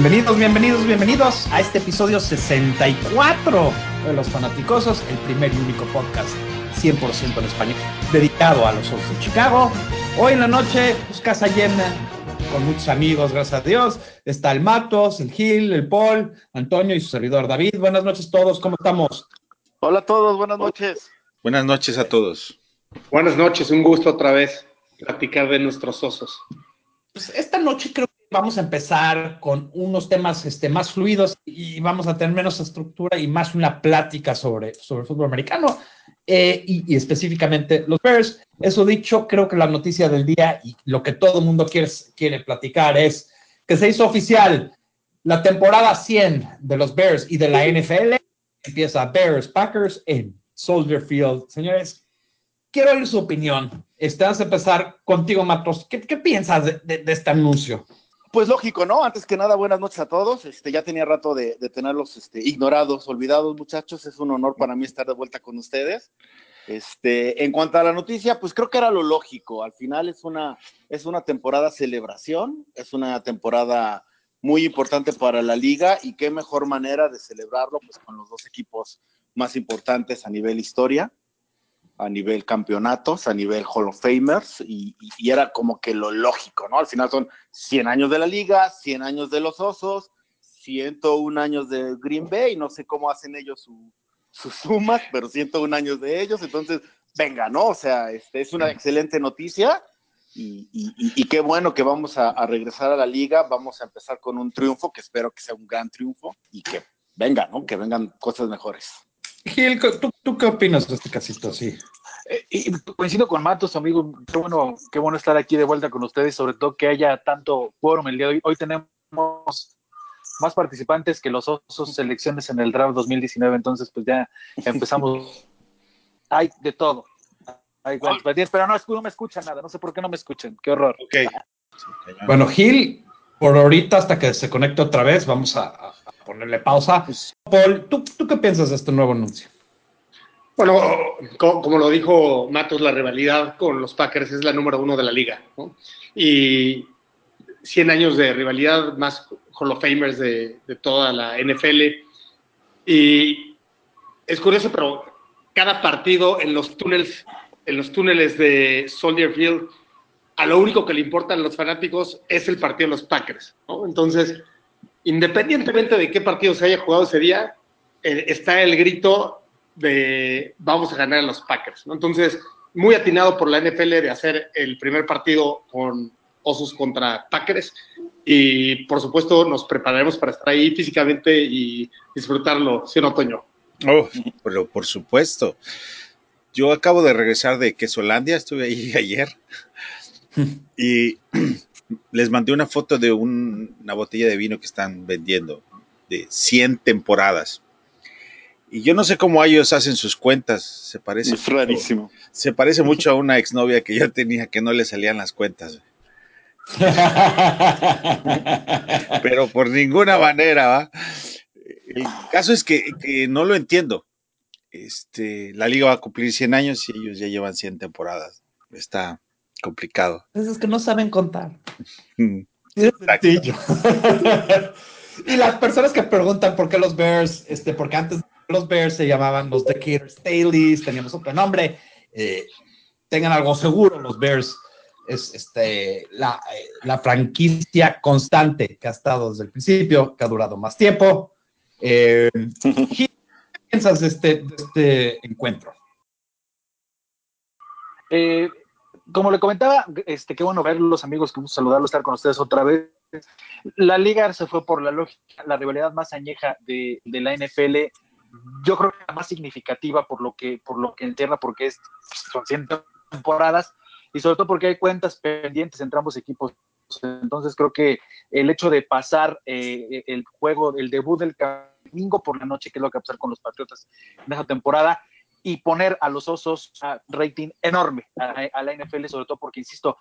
Bienvenidos, bienvenidos, bienvenidos a este episodio 64 de Los Fanaticosos, el primer y único podcast 100% en español dedicado a los Osos de Chicago. Hoy en la noche, pues casa llena, con muchos amigos, gracias a Dios. Está el Matos, el Gil, el Paul, Antonio y su servidor David. Buenas noches a todos, ¿cómo estamos? Hola a todos, buenas noches. Buenas noches a todos. Buenas noches, un gusto otra vez platicar de nuestros osos. Pues esta noche creo que vamos a empezar con unos temas este, más fluidos y vamos a tener menos estructura y más una plática sobre, sobre el fútbol americano eh, y, y, específicamente los Bears. Eso dicho, creo que la noticia del día y lo que todo el mundo quiere, quiere platicar es que se hizo oficial la temporada 100 de los Bears y de la NFL. Empieza Bears Packers en Soldier Field. Señores, quiero oír su opinión. Este, vamos a empezar contigo, Matos. ¿Qué, qué piensas de, de, de, este anuncio? Pues lógico, ¿no? Antes que nada, buenas noches a todos. Este, ya tenía rato de, tenerlos este, ignorados, olvidados, muchachos. Es un honor para mí estar de vuelta con ustedes. Este, en cuanto a la noticia, pues creo que era lo lógico. Al final es una, es una temporada celebración, es una temporada muy importante para la liga y qué mejor manera de celebrarlo pues con los dos equipos más importantes a nivel historia a nivel campeonatos, a nivel Hall of Famers, y, era como que lo lógico, ¿no? Al final son 100 años de la liga, 100 años de los Osos, 101 años de Green Bay, no sé cómo hacen ellos su, sus sumas, pero 101 años de ellos, entonces, venga, ¿no? O sea, este, es una excelente noticia. Y, y, qué bueno que vamos a, a regresar a la liga, vamos a empezar con un triunfo, que espero que sea un gran triunfo y que venga, ¿no? Que vengan cosas mejores. Gil, ¿tú, ¿tú, qué opinas de este casito? Sí. Eh, y coincido con Matos, amigo. Qué bueno, qué bueno estar aquí de vuelta con ustedes, sobre todo que haya tanto quórum el día de hoy. Hoy tenemos más participantes que los osos selecciones en el draft 2019, entonces pues ya empezamos. Hay de todo. Hay pero no, no me escuchan nada, no sé por qué no me escuchan. Qué horror. Okay. Bueno, Gil, por ahorita hasta que se conecte otra vez, vamos a, a ponerle pausa. Paul, ¿tú, ¿tú, qué piensas de este nuevo anuncio? Bueno, como, como, lo dijo Matos, la rivalidad con los Packers es la número uno de la liga. ¿no? Y 100 años de rivalidad, más Hall of Famers de, de toda la NFL. Y es curioso, pero cada partido en los túneles, en los túneles de Soldier Field, a lo único que le importan los fanáticos es el partido de los Packers. ¿no? Entonces, independientemente de qué partido se haya jugado ese día, eh, está el grito de vamos a ganar a los Packers. ¿no? Entonces, muy atinado por la NFL de hacer el primer partido con Osos contra Packers y por supuesto nos prepararemos para estar ahí físicamente y disfrutarlo, ¿sí no, Toño? Oh, pero por supuesto. Yo acabo de regresar de Quesolandia, estuve ahí ayer y les mandé una foto de un, una botella de vino que están vendiendo de 100 temporadas. Y yo no sé cómo ellos hacen sus cuentas. Se parece. Es rarísimo. Se parece mucho a una exnovia que yo tenía que no le salían las cuentas. Pero por ninguna manera, ¿va? El caso es que, que, no lo entiendo. Este, la liga va a cumplir 100 años y ellos ya llevan 100 temporadas. Está complicado. Es que no saben contar. y las personas que preguntan por qué los Bears, este, porque antes los Bears se llamaban los Decatur Staleys, teníamos otro nombre. Eh, tengan algo seguro, los Bears es este, la, eh, la, franquicia constante que ha estado desde el principio, que ha durado más tiempo. Eh, ¿Qué piensas de este, de este encuentro? Eh, como le comentaba, este, qué bueno verlos, amigos, que gusto saludarlos, estar con ustedes otra vez. La liga se fue por la lógica, la rivalidad más añeja de, de la NFL yo creo que la más significativa por lo que, por lo que entierra, porque es, son 100 temporadas y sobre todo porque hay cuentas pendientes entre ambos equipos. Entonces creo que el hecho de pasar eh, el juego, el debut del domingo por la noche, que lo que va a pasar con los Patriotas en esa temporada, y poner a los osos a rating enorme a, la NFL, sobre todo porque, insisto,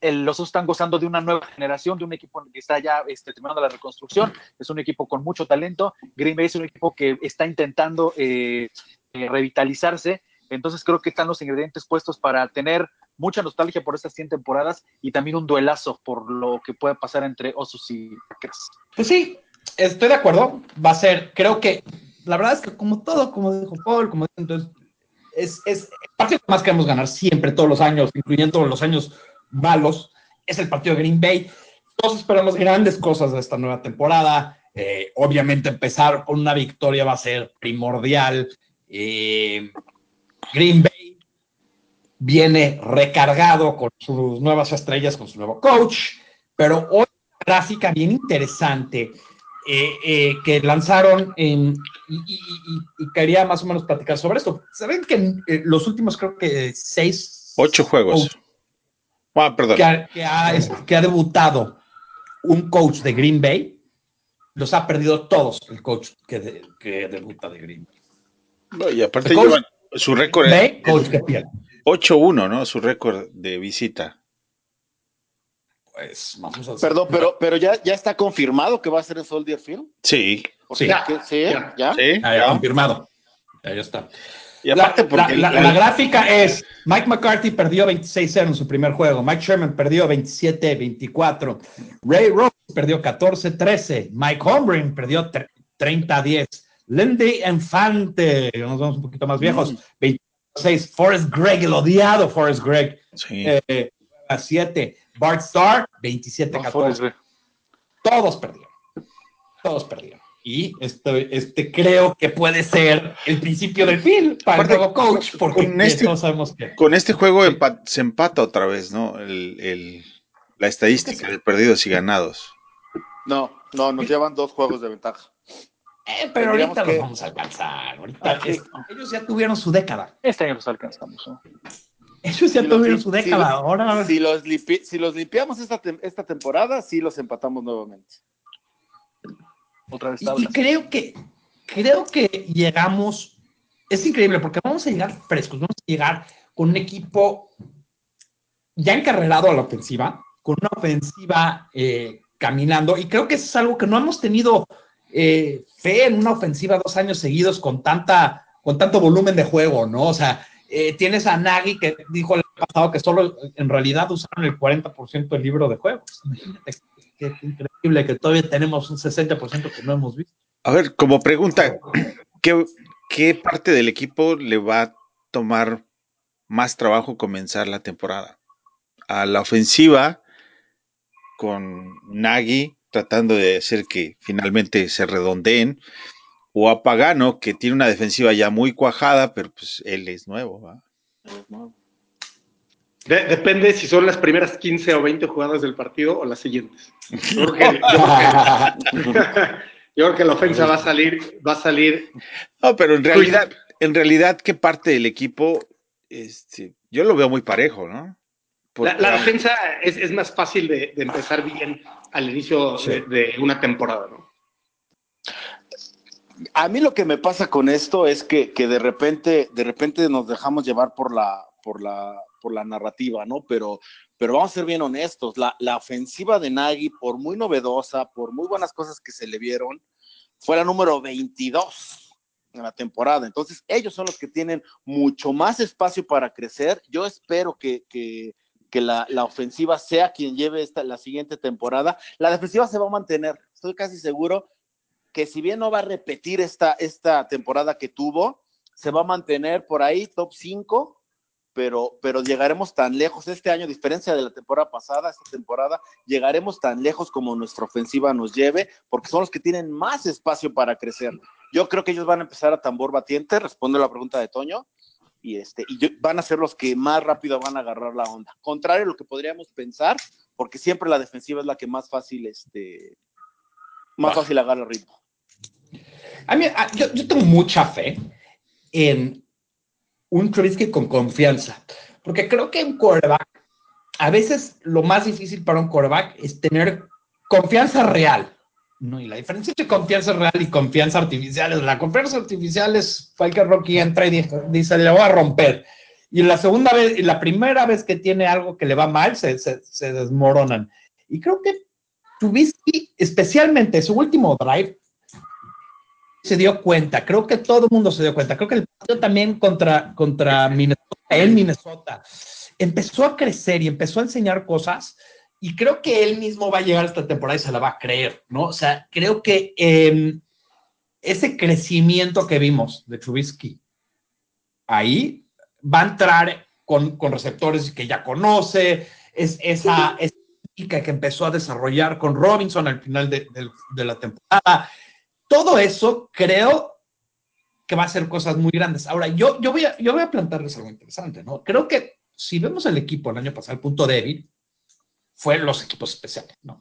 los Osos están gozando de una nueva generación, de un equipo que está ya este, terminando la reconstrucción, es un equipo con mucho talento, Green Bay es un equipo que está intentando eh, eh, revitalizarse, entonces creo que están los ingredientes puestos para tener mucha nostalgia por estas 100 temporadas y también un duelazo por lo que puede pasar entre Osos y Packers. Pues sí, estoy de acuerdo. Va a ser, creo que, la verdad es que como todo, como dijo Paul, como entonces, es, es el partido que más queremos ganar siempre, todos los años, incluyendo los años malos, es el partido de Green Bay. Todos esperamos grandes cosas de esta nueva temporada. Eh, obviamente empezar con una victoria va a ser primordial. Eh, Green Bay viene recargado con sus nuevas estrellas, con su nuevo coach, pero hoy gráfica bien interesante eh, que lanzaron en, y, quería más o menos platicar sobre esto. Saben que en los últimos creo que seis... Ocho juegos. Ah, perdón. Que que ha debutado un coach de Green Bay, los ha perdido todos el coach que, que debuta de Green Bay. y aparte su récord es coach que pierde. 8-1, ¿no? Su récord de visita. Pues vamos a Perdón, pero, pero ya, ya está confirmado que va a ser en Soldier Field. Sí. Sí. ¿Sí? ¿Ya? Sí, ya, confirmado. Ya, está. Y aparte, la, la, gráfica es: Mike McCarthy perdió 26-0 en su primer juego, Mike Sherman perdió 27-24, Ray Rose perdió 14-13, Mike Holmgren perdió 30-10, Lindy Infante, nos vamos un poquito más viejos, 26, mm. Forrest Gregg, el odiado Forrest Gregg, sí. eh, 7, Bart Starr, 27-14. Todos perdieron. Todos perdieron. Y este, este creo que puede ser el principio del fin para el nuevo coach, porque con este, no sabemos qué. Con este juego se empata otra vez, ¿no? El, el, la estadística de perdidos y ganados. No, no, nos llevan dos juegos de ventaja. Eh, pero ahorita los vamos a alcanzar. Ahorita ah, ellos ya tuvieron su década. Este año los alcanzamos. Ellos ya tuvieron su década. ahora. Si los, si los limpiamos esta, esta temporada, sí los empatamos nuevamente. Y, creo que, creo que llegamos, es increíble porque vamos a llegar frescos, vamos a llegar con un equipo ya encarrerado a la ofensiva, con una ofensiva eh, caminando, y creo que eso es algo que no hemos tenido eh, fe en una ofensiva dos años seguidos con tanta, con tanto volumen de juego, ¿no? O sea, eh, tienes a Nagy que dijo el pasado que solo en realidad usaron el 40% del libro de juegos. Imagínate increíble que todavía tenemos un 60% que no hemos visto. A ver, como pregunta, ¿qué, ¿qué parte del equipo le va a tomar más trabajo comenzar la temporada? A la ofensiva, con Nagy tratando de hacer que finalmente se redondeen, o a Pagano, que tiene una defensiva ya muy cuajada, pero pues él es nuevo. ¿va? depende si son las primeras 15 o 20 jugadas del partido o las siguientes. Yo creo que, la ofensa va a salir, va a salir. No, pero en realidad, en realidad, ¿qué parte del equipo? Este, yo lo veo muy parejo, ¿no? la, defensa es, más fácil de, empezar bien al inicio de, una temporada, ¿no? A mí lo que me pasa con esto es que, que de repente, de repente nos dejamos llevar por la, por la, por la narrativa, ¿no? Pero, pero vamos a ser bien honestos, la, la ofensiva de Nagy, por muy novedosa, por muy buenas cosas que se le vieron, fue la número 22 en la temporada. Entonces, ellos son los que tienen mucho más espacio para crecer. Yo espero que, que, que la, la, ofensiva sea quien lleve esta, la siguiente temporada. La defensiva se va a mantener. Estoy casi seguro que si bien no va a repetir esta, esta temporada que tuvo, se va a mantener por ahí top 5 pero, pero llegaremos tan lejos este año, a diferencia de la temporada pasada, esta temporada, llegaremos tan lejos como nuestra ofensiva nos lleve, porque son los que tienen más espacio para crecer. Yo creo que ellos van a empezar a tambor batiente, responde la pregunta de Toño, y, este, y van a ser los que más rápido van a agarrar la onda. Contrario a lo que podríamos pensar, porque siempre la defensiva es la que más fácil, este, más fácil agarra el ritmo. A mí, yo, yo tengo mucha fe en un Trubisky con confianza. Porque creo que en quarterback, a veces lo más difícil para un quarterback es tener confianza real. No, y la diferencia entre confianza real y confianza artificial es la confianza artificial es que Rocky entra y dice, le voy a romper. Y la segunda vez, y la primera vez que tiene algo que le va mal, se, se, desmoronan. Y creo que Trubisky, especialmente su último drive, se dio cuenta, creo que todo el mundo se dio cuenta, creo que el partido también contra, contra Minnesota, en Minnesota, empezó a crecer y empezó a enseñar cosas y creo que él mismo va a llegar a esta temporada y se la va a creer, ¿no? O sea, creo que eh, ese crecimiento que vimos de Trubisky ahí va a entrar con, con receptores que ya conoce, es esa, esa que empezó a desarrollar con Robinson al final de, de, de la temporada. Todo eso creo que va a ser cosas muy grandes. Ahora, yo, yo, voy a, yo voy a plantearles algo interesante, ¿no? Creo que si vemos el equipo el año pasado, el punto débil fue los equipos especiales, ¿no?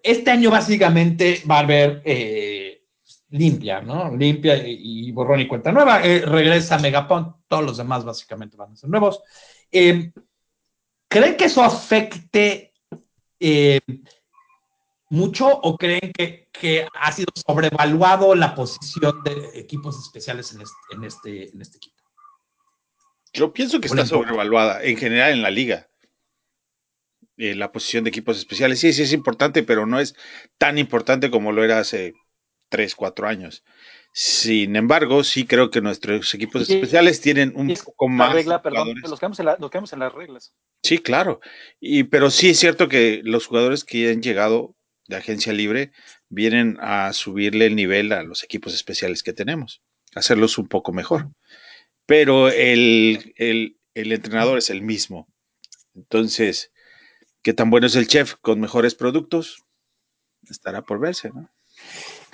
Este año básicamente va a haber eh, limpia, ¿no? Limpia y, borrón y cuenta nueva. Eh, regresa Megapon, todos los demás básicamente van a ser nuevos. Eh, ¿Creen que eso afecte eh, mucho o creen que, que, ha sido sobrevaluado la posición de equipos especiales en este, en este, en este equipo? Yo pienso que está sobrevaluada en general en la liga. Eh, la posición de equipos especiales. Sí, sí es importante, pero no es tan importante como lo era hace 3, 4 años. Sin embargo, sí creo que nuestros equipos sí, especiales tienen un es poco más. Regla, perdón, los quedamos, en la, nos quedamos en las reglas. Sí, claro. Y, pero sí es cierto que los jugadores que han llegado de agencia libre vienen a subirle el nivel a los equipos especiales que tenemos, hacerlos un poco mejor. Pero el, el, el entrenador es el mismo. Entonces, ¿qué tan bueno es el chef con mejores productos? Estará por verse, ¿no?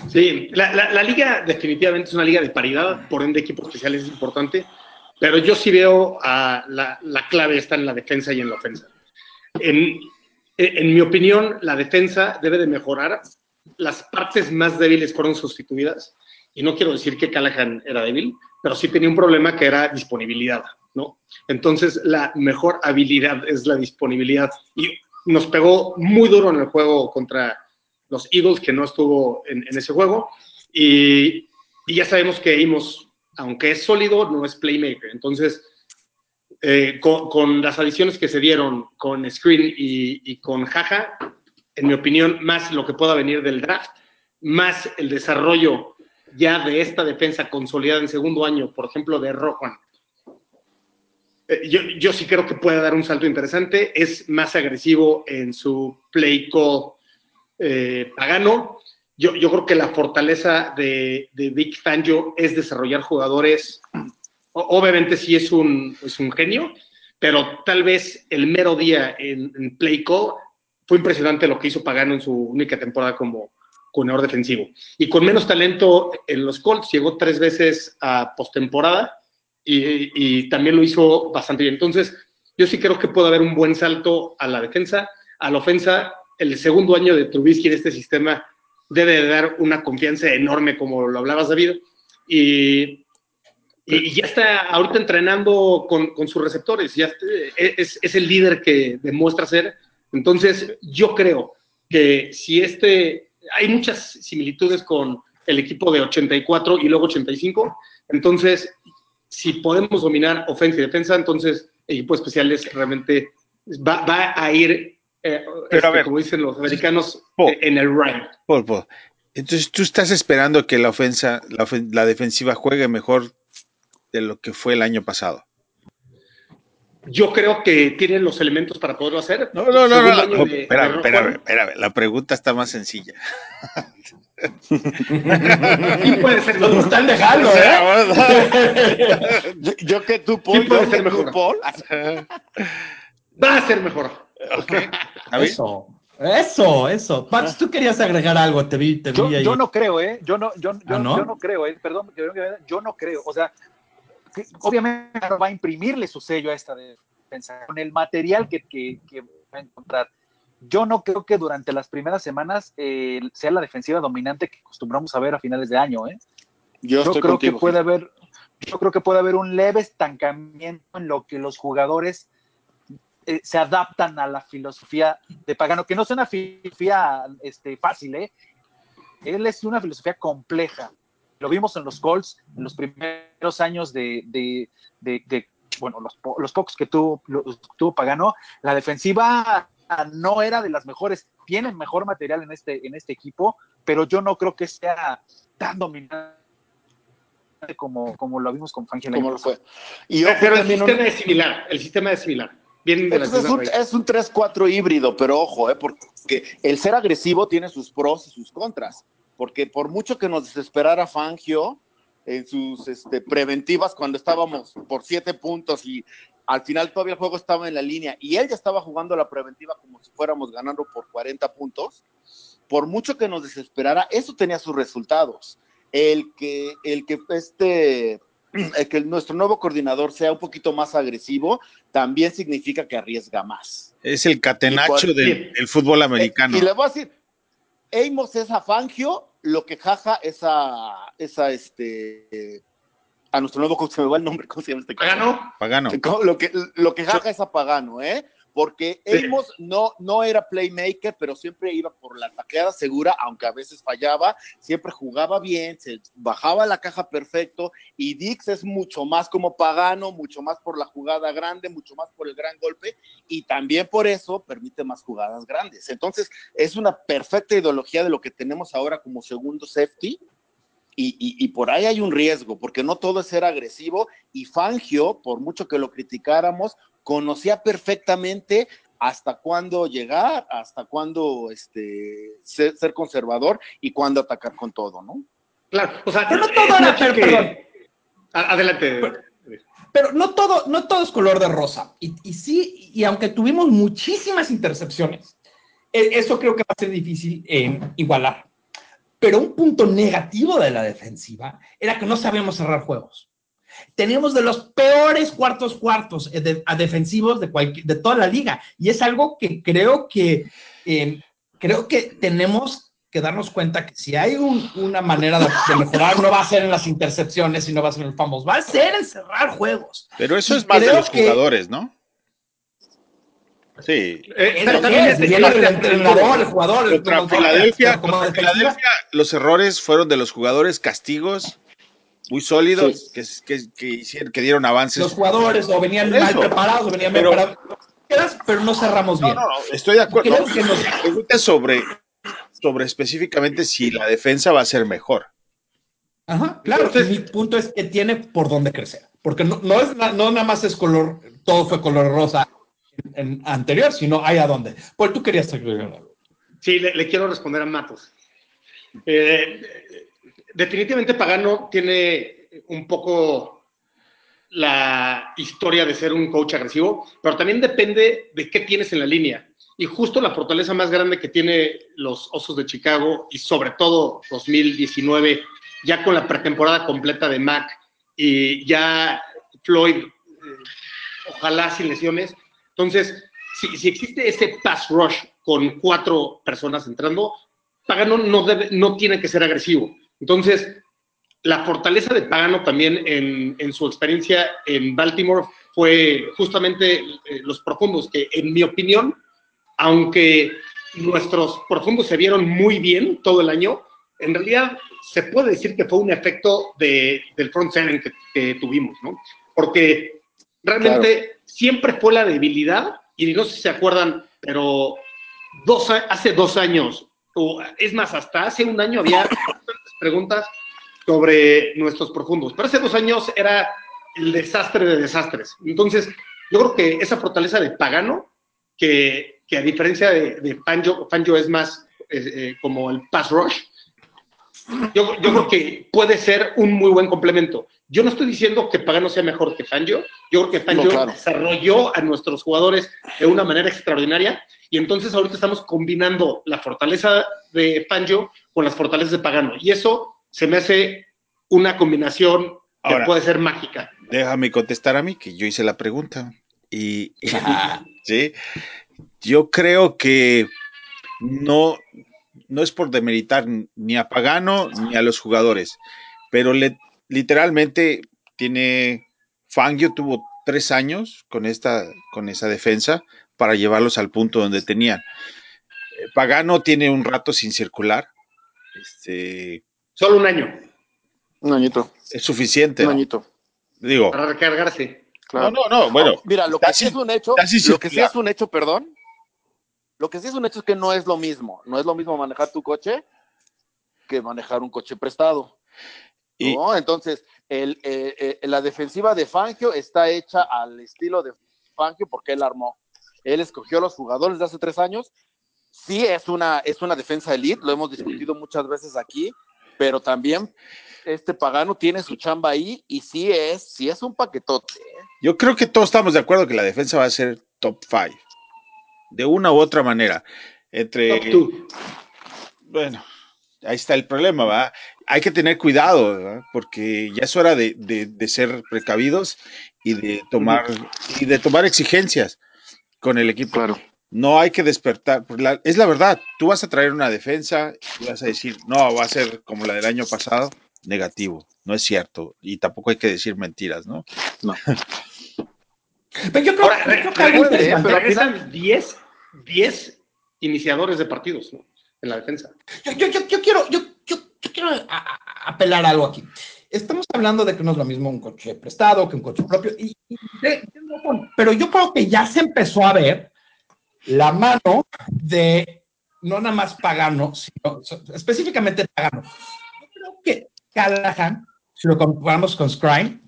Sí, la, la, la, liga definitivamente es una liga de paridad, por ende equipos especiales es importante, pero yo sí veo la, la, clave está en la defensa y en la ofensa. En, en, mi opinión, la defensa debe de mejorar, las partes más débiles fueron sustituidas, y no quiero decir que Callahan era débil, pero sí tenía un problema que era disponibilidad, ¿no? Entonces, la mejor habilidad es la disponibilidad, y nos pegó muy duro en el juego contra los Eagles, que no estuvo en, en ese juego. Y, y, ya sabemos que Imos, aunque es sólido, no es playmaker. Entonces, eh, con, las adiciones que se dieron con Screen y, con Jaja, en mi opinión, más lo que pueda venir del draft, más el desarrollo ya de esta defensa consolidada en segundo año, por ejemplo, de Rojuan. Eh, yo, sí creo que puede dar un salto interesante. Es más agresivo en su play call eh, Pagano. Yo, yo, creo que la fortaleza de, de Vic Fangio es desarrollar jugadores. Obviamente sí es un, es un genio, pero tal vez el mero día en, en Play Call fue impresionante lo que hizo Pagano en su única temporada como coordinador defensivo. Y con menos talento en los Colts, llegó tres veces a postemporada y, también lo hizo bastante bien. Entonces, yo sí creo que puede haber un buen salto a la defensa, a la ofensa el segundo año de Trubisky en este sistema debe de dar una confianza enorme, como lo hablabas, David. Y, y ya está ahorita entrenando con, con sus receptores, ya es, es, el líder que demuestra ser. Entonces, yo creo que si este, hay muchas similitudes con el equipo de 84 y luego 85, entonces, si podemos dominar ofensa y defensa, entonces el equipo especial es realmente va, va a ir eh, Pero este, a ver, como dicen los americanos, Paul, en el. Paul, Paul. Entonces, ¿tú estás esperando que la ofensa, la, ofen la, defensiva juegue mejor de lo que fue el año pasado? Yo creo que tienen los elementos para poderlo hacer. No, no, no, no, no. De, espérame, de espérame, espérame, La pregunta está más sencilla. sí puede ser, nos están dejando, ¿eh? yo, yo, que tú, Paul, sí puede ser mejor. Paul. Va a ser mejor. Okay. Eso. Eso, eso. Pax, tú querías agregar algo, te vi, te vi yo, ahí. Yo no creo, ¿eh? Yo no, yo, yo, ¿Ah, no? yo no creo, ¿eh? Perdón, yo no creo. O sea, que obviamente va a imprimirle su sello a esta defensa con el material que, que, que va a encontrar. Yo no creo que durante las primeras semanas eh, sea la defensiva dominante que acostumbramos a ver a finales de año, ¿eh? Yo, yo creo contigo, que puede haber, yo creo que puede haber un leve estancamiento en lo que los jugadores eh, se adaptan a la filosofía de Pagano, que no es una filosofía este, fácil, ¿eh? Él es una filosofía compleja. Lo vimos en los Colts, en los primeros años de, de, de, de bueno, los, los, pocos que tuvo, los, tuvo Pagano, la defensiva no era de las mejores. Tienen mejor material en este, en este equipo, pero yo no creo que sea tan dominante como, como lo vimos con Fangio. Como lo fue. Y pero el sistema es similar, el sistema es similar. Bien es, un, es, un, 3-4 híbrido, pero ojo, eh, porque el ser agresivo tiene sus pros y sus contras. Porque por mucho que nos desesperara Fangio en sus este, preventivas cuando estábamos por siete puntos y al final todavía el juego estaba en la línea y él ya estaba jugando la preventiva como si fuéramos ganando por 40 puntos, por mucho que nos desesperara, eso tenía sus resultados. El que, el que este que nuestro nuevo coordinador sea un poquito más agresivo, también significa que arriesga más. Es el catenacho del, fútbol americano. Y le voy a decir, Amos es a Fangio, lo que jaja es a, esa este, a nuestro nuevo se me va el nombre, ¿cómo se llama este Pagano. Pagano. Lo que, lo que jaja es a Pagano, ¿eh? Porque Amos no, no era playmaker, pero siempre iba por la taqueada segura, aunque a veces fallaba, siempre jugaba bien, se bajaba la caja perfecto, y Dix es mucho más como Pagano, mucho más por la jugada grande, mucho más por el gran golpe, y también por eso permite más jugadas grandes. Entonces, es una perfecta ideología de lo que tenemos ahora como segundo safety, y, por ahí hay un riesgo, porque no todo es ser agresivo. Y Fangio, por mucho que lo criticáramos, conocía perfectamente hasta cuándo llegar, hasta cuándo este, ser, conservador y cuándo atacar con todo, ¿no? Claro, o sea, pero no todo era, Adelante. Pero, no todo, no todo es color de rosa. Y, y sí, y aunque tuvimos muchísimas intercepciones, e, eso creo que va a ser difícil eh, igualar. Pero un punto negativo de la defensiva era que no sabíamos cerrar juegos. Teníamos de los peores cuartos cuartos eh, a defensivos de, de toda la liga. Y es algo que creo que, eh, creo que tenemos que darnos cuenta que si hay una manera de, mejorar, no va a ser en las intercepciones y no va a ser en el famoso, va a ser en cerrar juegos. Pero eso es más de los jugadores, ¿no? Sí. Eh, el entrenador, el jugador. Contra Filadelfia, los errores fueron de los jugadores, castigos muy sólidos que, que, hicieron, que dieron avances. Los jugadores o venían mal preparados, o venían pero, mal preparados, pero no cerramos bien. No, no, estoy de acuerdo. Creo que nos... sobre, sobre específicamente si la defensa va a ser mejor. Ajá, claro. Entonces, mi punto es que tiene por dónde crecer. Porque no, no, es, no nada más es color, todo fue color rosa en anterior, sino hay a dónde. Pues tú querías. Sí, le, quiero responder a Matos. Eh, definitivamente Pagano tiene un poco la historia de ser un coach agresivo, pero también depende de qué tienes en la línea. Y justo la fortaleza más grande que tiene los Osos de Chicago y sobre todo 2019, ya con la pretemporada completa de Mac y ya Floyd, eh, ojalá sin lesiones, entonces, si, existe ese pass rush con cuatro personas entrando, Pagano no, debe, no tiene que ser agresivo. Entonces, la fortaleza de Pagano también en, su experiencia en Baltimore fue justamente eh, los profundos, que en mi opinión, aunque nuestros profundos se vieron muy bien todo el año, en realidad se puede decir que fue un efecto de, del front seven que, tuvimos, ¿no? Porque realmente siempre fue la debilidad, y no sé si se acuerdan, pero dos, hace dos años, o es más, hasta hace un año había preguntas sobre nuestros profundos, pero hace dos años era el desastre de desastres. Entonces, yo creo que esa fortaleza de Pagano, que, que a diferencia de, de Fangio, es más eh, eh, como el pass rush, yo, yo, creo que puede ser un muy buen complemento. Yo no estoy diciendo que Pagano sea mejor que Fangio. Yo creo que Fangio desarrolló a nuestros jugadores de una manera extraordinaria. Y entonces ahorita estamos combinando la fortaleza de Fangio con las fortalezas de Pagano. Y eso se me hace una combinación que puede ser mágica. Déjame contestar a mí, que yo hice la pregunta. Y sí, yo creo que no, no es por demeritar ni a Pagano ni a los jugadores, pero le, literalmente tiene, Fangio tuvo tres años con, esta, con esa defensa para llevarlos al punto donde tenían. Eh, Pagano tiene un rato sin circular. Este, Solo un año. Un añito. Es suficiente. Un añito. Digo. Para recargarse. No, no, no, bueno. mira, lo que sí es un hecho, lo que sí es un hecho, perdón, lo que sí es un hecho es que no es lo mismo. No es lo mismo manejar tu coche que manejar un coche prestado. ¿no? Entonces, el, eh, eh, la defensiva de Fangio está hecha al estilo de Fangio porque él armó. Él escogió a los jugadores de hace tres años. Sí, es una, es una defensa elite, lo hemos discutido muchas veces aquí, pero también este Pagano tiene su chamba ahí y sí es, sí es un paquetote. ¿eh? Yo creo que todos estamos de acuerdo que la defensa va a ser top 5, de una u otra manera. Entre. Bueno, ahí está el problema, ¿va? Hay que tener cuidado, ¿verdad? porque ya es hora de, de, de, ser precavidos y de tomar y de tomar exigencias con el equipo. Claro. No hay que despertar, la, es la verdad, tú vas a traer una defensa y vas a decir, no, va a ser como la del año pasado, negativo, no es cierto, y tampoco hay que decir mentiras, ¿no? No. pero yo creo, Ahora, yo creo que recuerde, pero regresan 10, 10 iniciadores de partidos, ¿no? En la defensa. Yo, yo, yo, yo quiero, yo, yo, quiero a, a apelar algo aquí. Estamos hablando de que no es lo mismo un coche prestado que un coche propio, y, y de, pero yo creo que ya se empezó a ver la mano de no nada más Pagano, sino específicamente Pagano. Yo creo que Callahan, si lo comparamos con Scrime,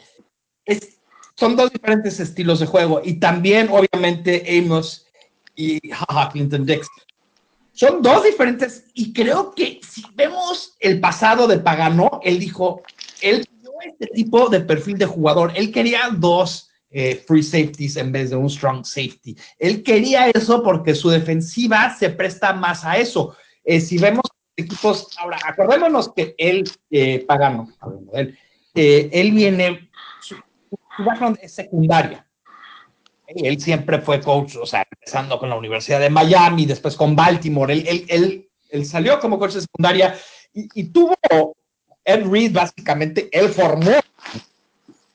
es, son dos diferentes estilos de juego y también obviamente Amos y jaja, Clinton Dix. Son dos diferentes y creo que si vemos el pasado de Pagano, él dijo, él dio este tipo de perfil de jugador, él quería dos eh, free safeties en vez de un strong safety. Él quería eso porque su defensiva se presta más a eso. Eh, si vemos equipos, ahora acordémonos que él, eh, Pagano, él, él viene, su, background es secundaria. Él siempre fue coach, o sea, empezando con la Universidad de Miami, después con Baltimore. Él, él, él, él salió como coach de secundaria y, y tuvo Ed Reed, básicamente, él formó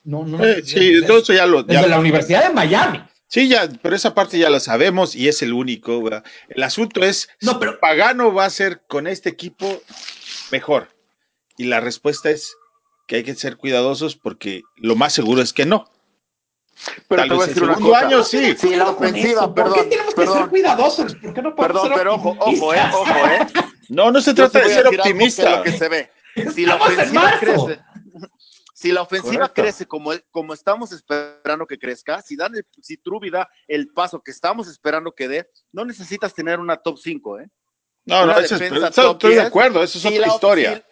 no, no. Eh, sí, desde, todo eso ya lo. Desde ya, la Universidad de Miami. Sí, ya, pero esa parte ya lo sabemos y es el único. ¿verdad? El asunto es: no, pero, Pagano va a ser con este equipo mejor. Y la respuesta es que hay que ser cuidadosos porque lo más seguro es que no. Pero Tal te voy a decir una cosa. año sí. Sí, la ofensiva, ¿Por perdón. qué tenemos que ser cuidadosos? ¿Por qué no podemos perdón, ser pero ojo, ojo, eh, ojo, eh. No, no se trata de ser que optimista. es lo que se ve. Si la ofensiva crece, si la ofensiva Correcto. crece como, como estamos esperando que crezca, si, dan el, si Truby da el paso que estamos esperando que dé, no necesitas tener una top 5, ¿eh? No, no, eso es, estoy, de 10, acuerdo, eso es Si otra la- historia.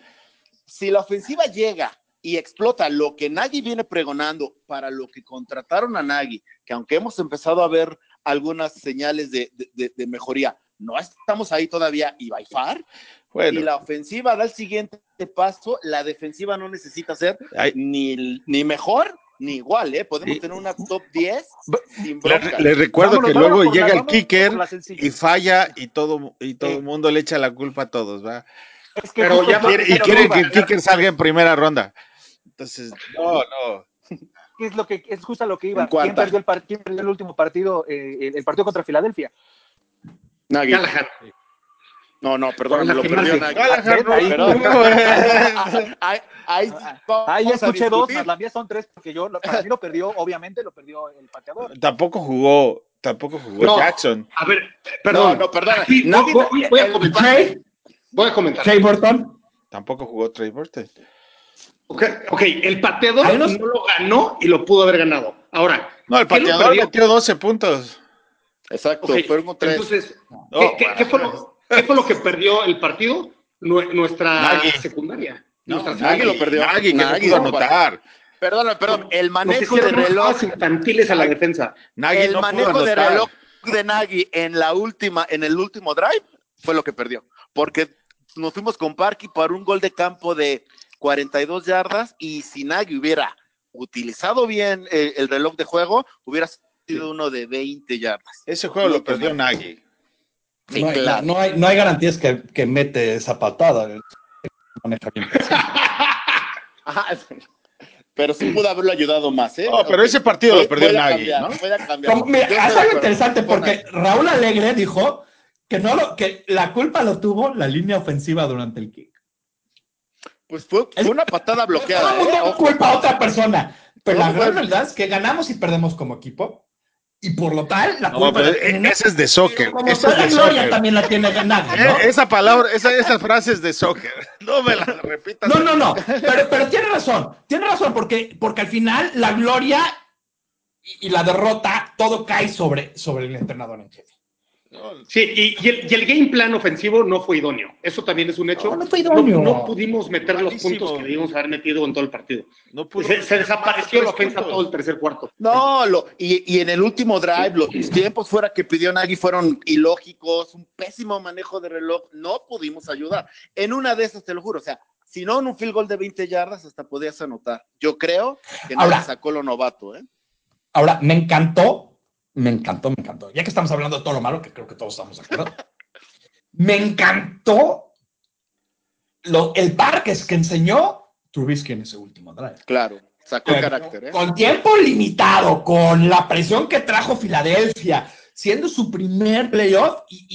Si, si la ofensiva llega y explota lo que Nagy viene pregonando para lo que contrataron a Nagy, que aunque hemos empezado a ver algunas señales de, de- de- de mejoría, no estamos ahí todavía y by far, Bueno, y la ofensiva da el siguiente paso, la defensiva no necesita ser ni, ni mejor ni igual, ¿eh? Podemos tener una top 10 sin le, bronca. le recuerdo Vámonos, que vámonos luego la- llega el kicker y falla y todo y todo Sí. el mundo le echa la culpa a todos, ¿va? Es que Pero ya Quiere- y quieren que el kicker salga en primera ronda. Entonces, no, no. es lo que es justo a lo que iba. ¿Quién perdió, el quién perdió el último partido? eh, el, partido contra Filadelfia. Nagy. Callahan. No, no, perdón, Con lo perdió Nagy. No ahí. Ah, escuché dos, más la mía son tres, porque yo, para mí lo perdió, obviamente lo perdió el pateador. tampoco jugó, tampoco jugó No. Jackson. A ver, perdón. No, no, perdón. Sí, Nagy- voy, a comentar. Trey, Voy a comentar. Trey Burton. Tampoco jugó Trey Burton. Ok, ok, el pateador no lo ganó y lo pudo haber ganado. Ahora, No, el ¿qué lo pateador metió 12 puntos. Exacto, fueron con tres. Entonces, No, ¿qué, qué- bueno. qué fue lo, qué fue lo que perdió el partido? Nue- nuestra Nagy. secundaria. No, Nuestra Nagy secundaria. lo perdió. Nagy, que Nagy, no pudo no, anotar. Perdón, perdón, el manejo de reloj, infantiles a la defensa. El no pudo manejo de reloj de Nagy en la última, en el último drive fue lo que perdió, porque nos fuimos con Parky para un gol de campo de 42 yardas y si Nagy hubiera utilizado bien el, el reloj de juego, hubiera sido uno de 20 yardas. Ese juego No, lo perdió pues, Nagy. Sí, no, hay, claro. no, hay, no hay garantías que, que mete esa patada. Ajá. Pero sí pudo haberlo ayudado más, ¿eh? No, pero ese partido lo perdió Nagy, cambiar, ¿no? puede cambiar. Como- mira, Yo estoy es algo interesante porque Nagy. Raúl Alegre dijo que no lo, que la culpa lo tuvo la línea ofensiva durante el kick. Pues fue, fue una patada bloqueada, Todo el ¿eh? mundo Ojo. culpa a otra persona. Pero la No, gran verdad es que ganamos y perdemos como equipo y por lo tal, la No, culpa la tiene ese es de soccer. Como Ese toda es de gloria soccer. también la tiene ¿no? Eh, Esa palabra, esa, esa frase es de soccer. No me la repitas. No, no, no, pero, pero tiene razón, tiene razón, porque, porque al final la gloria y, y la derrota, todo cae sobre, sobre el entrenador en jefe. Sí, y, y el, y el game plan ofensivo no fue idóneo. Eso también es un hecho. No, no fue idóneo. No, no pudimos meter los puntos que debimos haber metido en todo el partido. No pudo- Se, se desapareció la ofensa todo el tercer cuarto. No, lo, y, y en el último drive, los tiempos fuera que pidió Nagy fueron ilógicos, un pésimo manejo de reloj, no pudimos ayudar. En una de esas, te lo juro, o sea, si no en un field goal de 20 yardas, hasta podías anotar. Yo creo que Ahora- Nagy sacó lo novato, ¿eh? Ahora, me encantó, me encantó, me encantó. Ya que estamos hablando de todo lo malo, que creo que todos estamos de acuerdo, me encantó lo, el parques que enseñó Trubisky en ese último drive. Claro, sacó Con- carácter, ¿eh? Con tiempo limitado, con la presión que trajo Filadelfia, siendo su primer playoff y,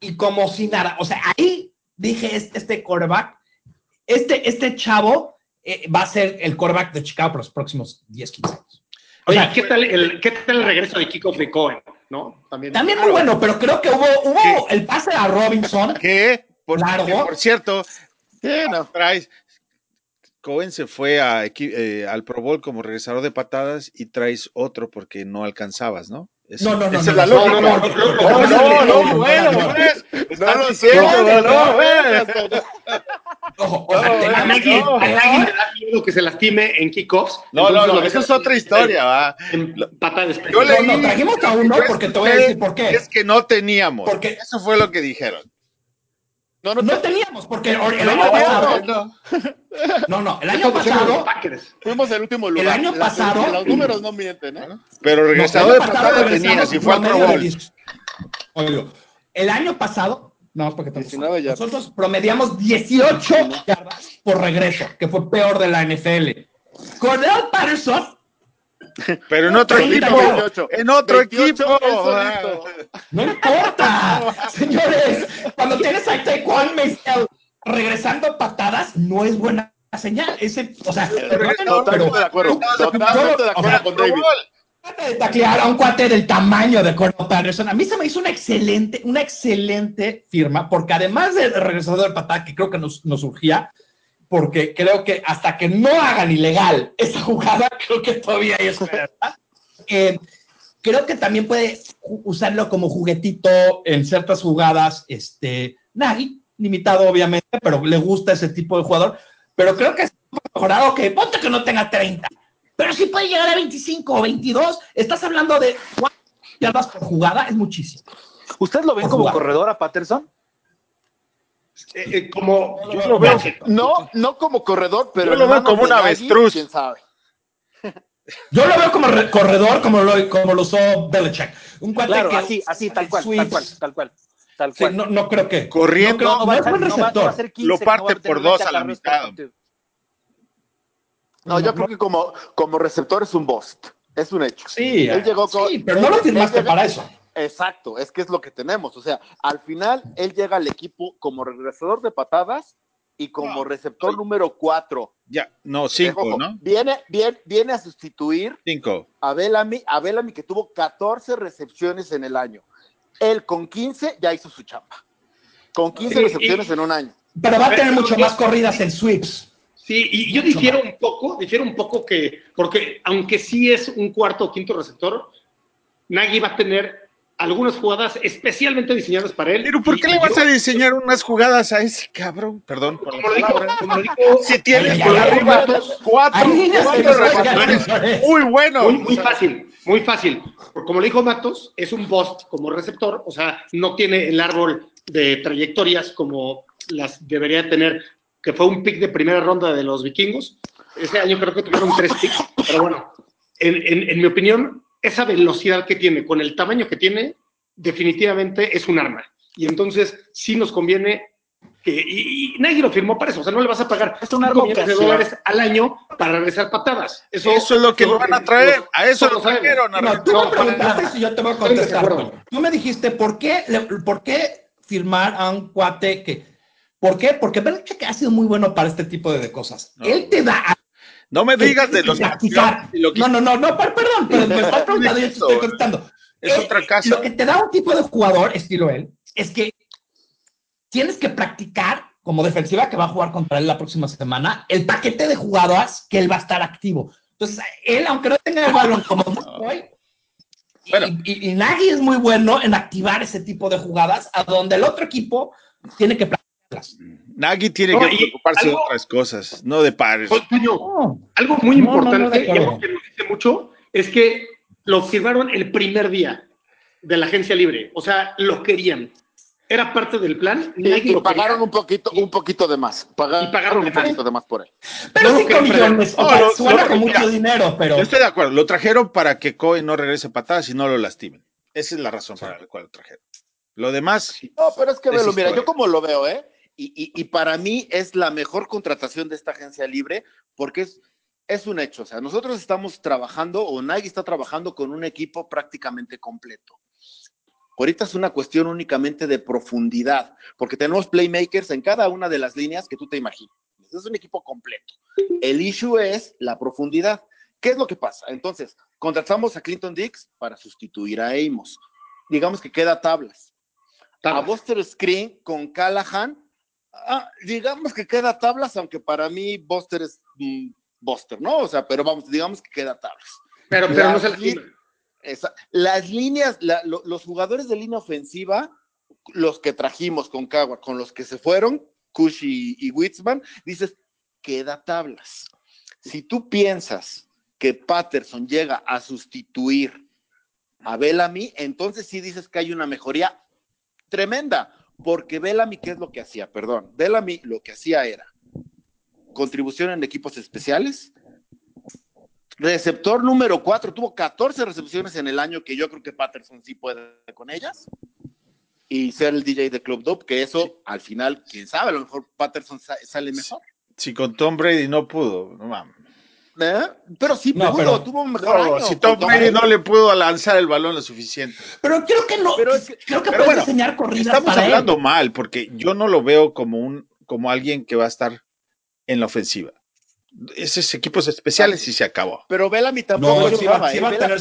y, y como si nada. O sea, ahí dije, este, este quarterback, este, este chavo eh, va a ser el quarterback de Chicago por los próximos 10, 15 años. O Oye, sea, ¿qué tal el, qué tal el regreso de kickoff de Cohen? ¿No? También. también muy bueno, pero creo que hubo, hubo el pase a Robinson. ¿Qué? Por, Largo. que, por cierto, Sí, no. traes. Cohen se fue a eh, al Pro Bowl como regresador de patadas y traes otro porque no alcanzabas, ¿no? Esa- No, no, no, esa no, es la no, lógica. no, no, no, No, no, no, no, no, bueno, no, pues, estás lo diciendo, sé, no, no, pues. Ojo, o sea, No, te- A Nagy no, a Nagy le da miedo que se lastime en kickoffs. No, no, no, esa es otra historia, va. En patadas. Yo No, leí- no, trajimos a uno porque te voy a decir por qué. Es que no teníamos. Porque- Eso fue lo que dijeron. No, no, No teníamos, porque el año No, pasado. no. No, no, el año de pasado. Fuimos el último lugar. año Las- pasado- los números no mienten, ¿eh? Pero el año de regresamos tenías y fue al Pro de Bowl. 10. Oigo, el año pasado, no, porque estamos- 19 yardas. nosotros promediamos 18 yardas por regreso, que fue peor de la NFL. Cordell Patterson, Pero en otro 30 equipo. En otro 28 equipo. no importa, señores, cuando tienes a Taekwon Maysel regresando patadas, no es buena señal. Ese, o sea, pero- de acuerdo. Totalmente de acuerdo con David. De taclear a un cuate del tamaño de Cordell Patterson. A mí se me hizo una excelente, una excelente firma, porque además del regresador de patada, que creo que nos, nos surgía, porque creo que hasta que no hagan ilegal esa jugada, creo que todavía hay esperanza. Eh, creo que también puede usarlo como juguetito en ciertas jugadas, este, Nagy, limitado obviamente, pero le gusta ese tipo de jugador. Pero creo que es mejorado que ponte que no tenga 30. Pero si puede llegar a 25 o 22, estás hablando de cuatro yardas por jugada, es muchísimo. ¿Ustedes lo ven Por como corredor a Patterson? Eh, eh, como Yo lo veo. No, no como corredor, pero Yo lo veo como un avestruz. ¿Quién sabe? Yo lo veo como re- corredor, como lo, como lo usó Belichick. Un cuate Claro, que así, así, tal cual, tal cual, tal cual. Tal Sí, cual. no, no creo que. Corriendo. No, creo- no es buen no va- no va a hacer 15, Lo no parte por dos 20 a la mitad. partido. No, yo No, creo que como, como receptor es un bust. Es un hecho. Sí, Él llegó con- sí, pero no lo firmaste para eso. Exacto, es que es lo que tenemos. O sea, al final él llega al equipo como regresador de patadas y como receptor número cuatro. Ya, no, cinco, Ojo, ¿no? Viene, viene, viene a sustituir Cinco. a Bellamy, a Bellamy que tuvo 14 recepciones en el año. Él con 15 ya hizo su chamba. Con 15 Sí, recepciones y- en un año. Pero va a tener mucho más corridas en sweeps. Sí, y yo difiero un poco, difiero un poco que, porque aunque sí es un cuarto o quinto receptor, Nagy va a tener algunas jugadas especialmente diseñadas para él. Pero ¿por qué le vas yo, a diseñar unas jugadas a ese cabrón? Perdón por Como lo dijo, palabra. como lo Si tienes por arriba Matos. cuatro, muy buenos. muy, muy fácil, muy fácil. Porque Como le dijo Matos, es un bust como receptor, o sea, no tiene el árbol de trayectorias como las debería tener, que fue un pick de primera ronda de los vikingos. Ese año creo que tuvieron tres picks, pero bueno, en, en- en mi opinión, esa velocidad que tiene, con el tamaño que tiene, definitivamente es un arma. Y entonces sí nos conviene que, y, y nadie lo firmó para eso, o sea, no le vas a pagar Es un arma millones de dólares al año para regresar patadas. Eso, Eso es lo que eso van a traer. los- A eso lo trajeron. No, tú No, me preguntaste y yo te voy a contestar. Tú me dijiste, ¿por qué, le- ¿por qué firmar a un cuate que... ¿Por qué? Porque Belichick ha sido muy bueno para este tipo de cosas. No. Él te da No me digas de los practicar. No, no, no, no, perdón, pero me estás preguntando y estoy contestando. Es otra casa. Lo que te da un tipo de jugador, estilo él, es que tienes que practicar como defensiva que va a jugar contra él la próxima semana, el paquete de jugadoras que él va a estar activo. Entonces, él, aunque no tenga el balón como hoy, bueno. y, y, Nagy es muy bueno en activar ese tipo de jugadas a donde el otro equipo tiene que practicarlas. Nagy tiene que preocuparse de otras cosas, no de pares. algo muy importante, que nos dice mucho, es que lo firmaron el primer día de la agencia libre. O sea, lo querían. Era parte del plan. Y, pagaron un poquito, un poquito de más. Pagaron, y pagaron un poquito de más por él. Pero no 5 millones, o sea, suena con mucho dinero, pero. Yo estoy de acuerdo. Lo trajeron para que Cohen no regrese patadas y no lo lastimen. Esa es la razón para la cual lo trajeron. Lo demás. No, pero es que velo, mira, yo como lo veo, ¿eh? Y, y, y, para mí es la mejor contratación de esta agencia libre porque es, es un hecho. O sea, nosotros estamos trabajando, o Nike está trabajando con un equipo prácticamente completo. Ahorita es una cuestión únicamente de profundidad, porque tenemos playmakers en cada una de las líneas que tú te imaginas. Es un equipo completo. El issue es la profundidad. ¿Qué es lo que pasa? Entonces, contratamos a Clinton Dix para sustituir a Amos. Digamos que queda tablas. A Buster Screen con Callahan, ah, digamos que queda tablas, aunque para mí Buster es mm, Buster, ¿no? O sea, pero vamos, digamos que queda tablas. Pero, pero no se esa, las líneas, la, lo, los jugadores de línea ofensiva, los que trajimos con Cagua, con los que se fueron, Kush y, y Witzman, dices, queda tablas. Si tú piensas que Patterson llega a sustituir a Bellamy, entonces sí dices que hay una mejoría tremenda, porque Bellamy, ¿qué es lo que hacía? Perdón, Bellamy lo que hacía era contribución en equipos especiales, Receptor número 4, tuvo 14 recepciones en el año, que yo creo que Patterson sí puede con ellas. Y ser el DJ de Club Dope, que eso al final, quién sabe, a lo mejor Patterson sale mejor. Si con Tom Brady no pudo, no mames. ¿Eh? Pero sí pudo, pero, tuvo un mejor no, año. Si Tom Brady no le pudo lanzar el balón lo suficiente. Pero creo que no. Pero es que, creo que puede bueno, enseñar corridas. Estamos hablando mal, porque yo no lo veo como un, como alguien que va a estar en la ofensiva esos equipos especiales y se acabó. Pero Bellamy tampoco no, si va, si va a tener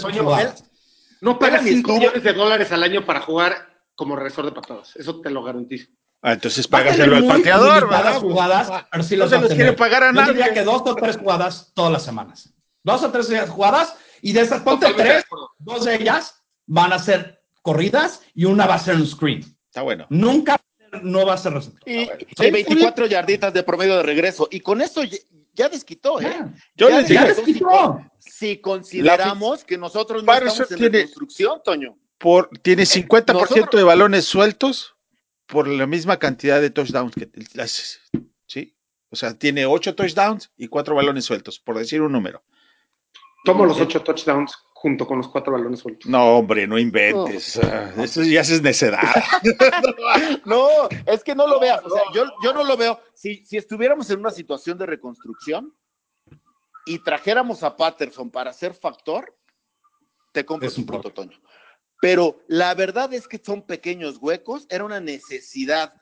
No paga 5 millones de dólares al año para jugar como regresor de patadas. Eso te lo garantizo. Ah, entonces págaselo al pateador, ¿verdad? jugadas, pero sí no se los quiere pagar a nadie. Yo diría que dos o tres jugadas todas las semanas. Dos o tres jugadas y de esas ponte tres, dos de ellas van a ser corridas y una va a ser un screen. Está bueno. Nunca no va a ser receptor. Y, y 24 yarditas de promedio de regreso. Y con eso ya desquitó, ¿eh? Yo ya, les digo, desquitó. Si, consideramos que nosotros no estamos en tiene, construcción, Toño. Por, tiene 50% eh, nosotros, de balones sueltos por la misma cantidad de touchdowns que ¿sí? O sea, tiene 8 touchdowns y 4 balones sueltos, por decir un número. Tomo los 8 touchdowns junto con los cuatro balones sueltos. No, hombre, no inventes. No. Eso ya es necedad. no, es que no lo veas. O sea, yo, yo no lo veo. Si, si estuviéramos en una situación de reconstrucción y trajéramos a Patterson para ser factor, te compras un punto, Toño. Pero la verdad es que son pequeños huecos. Era una necesidad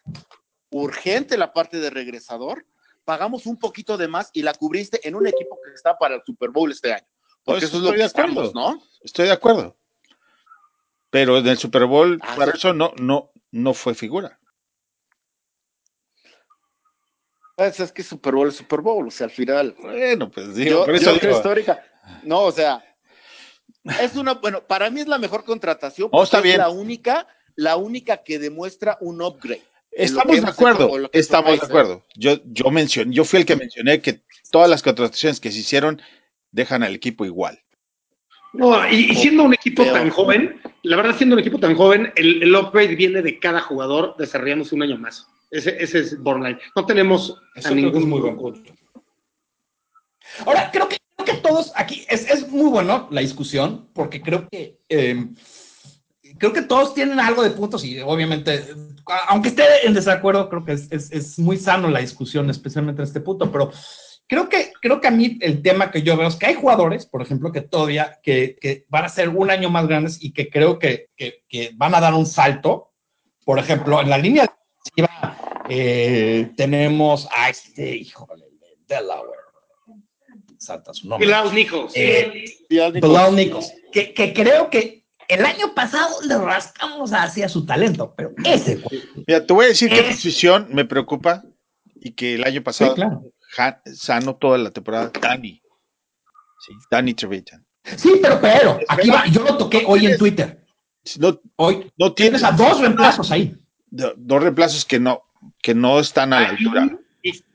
urgente la parte de regresador. Pagamos un poquito de más y la cubriste en un equipo que está para el Super Bowl este año. Porque eso es lo que estamos, ¿no? Estoy de acuerdo. Pero en el Super Bowl, ah, para sí. eso no, no, no fue figura. Pues es que Super Bowl es Super Bowl, o sea, al final. Bueno, pues digo, yo, por eso yo digo. histórica. No, o sea, es una, bueno, para mí es la mejor contratación oh, está bien. es la única, la única que demuestra un upgrade. Estamos de acuerdo, estamos de acuerdo. Yo, yo mencioné, yo fui el que mencioné que todas las contrataciones que se hicieron dejan al equipo igual. No, y, y siendo un equipo tan joven, la verdad, siendo un equipo tan joven, el, el upgrade viene de cada jugador desarrollándose un año más. Ese, ese es borderline. No tenemos Eso a ningún muy buen punto. Ahora, creo que, que todos aquí, es, es, muy bueno la discusión, porque creo que eh, creo que todos tienen algo de puntos y obviamente, aunque esté en desacuerdo, creo que es, es, es muy sano la discusión, especialmente en este punto, pero creo que, creo que a mí el tema que yo veo es que hay jugadores, por ejemplo, que todavía que, que van a ser un año más grandes y que creo que, que, que, van a dar un salto. Por ejemplo, en la línea eh, tenemos a este, híjole, Delaware. Salta su nombre. Bilal Nichols. Eh, Bilal Nichols. Bilal Nichols, que, que creo que el año pasado le rascamos hacia su talento, pero ese güey. Mira, te voy a decir qué Es- posición me preocupa y que el año pasado Sí, claro. ja- sano toda la temporada. Dani. Sí, Dani Trevitan. Sí, pero, pero, aquí va, yo lo toqué hoy en Twitter. No, Hoy no tienes tienes a dos reemplazos ahí. do- dos reemplazos que no, que no están a la altura.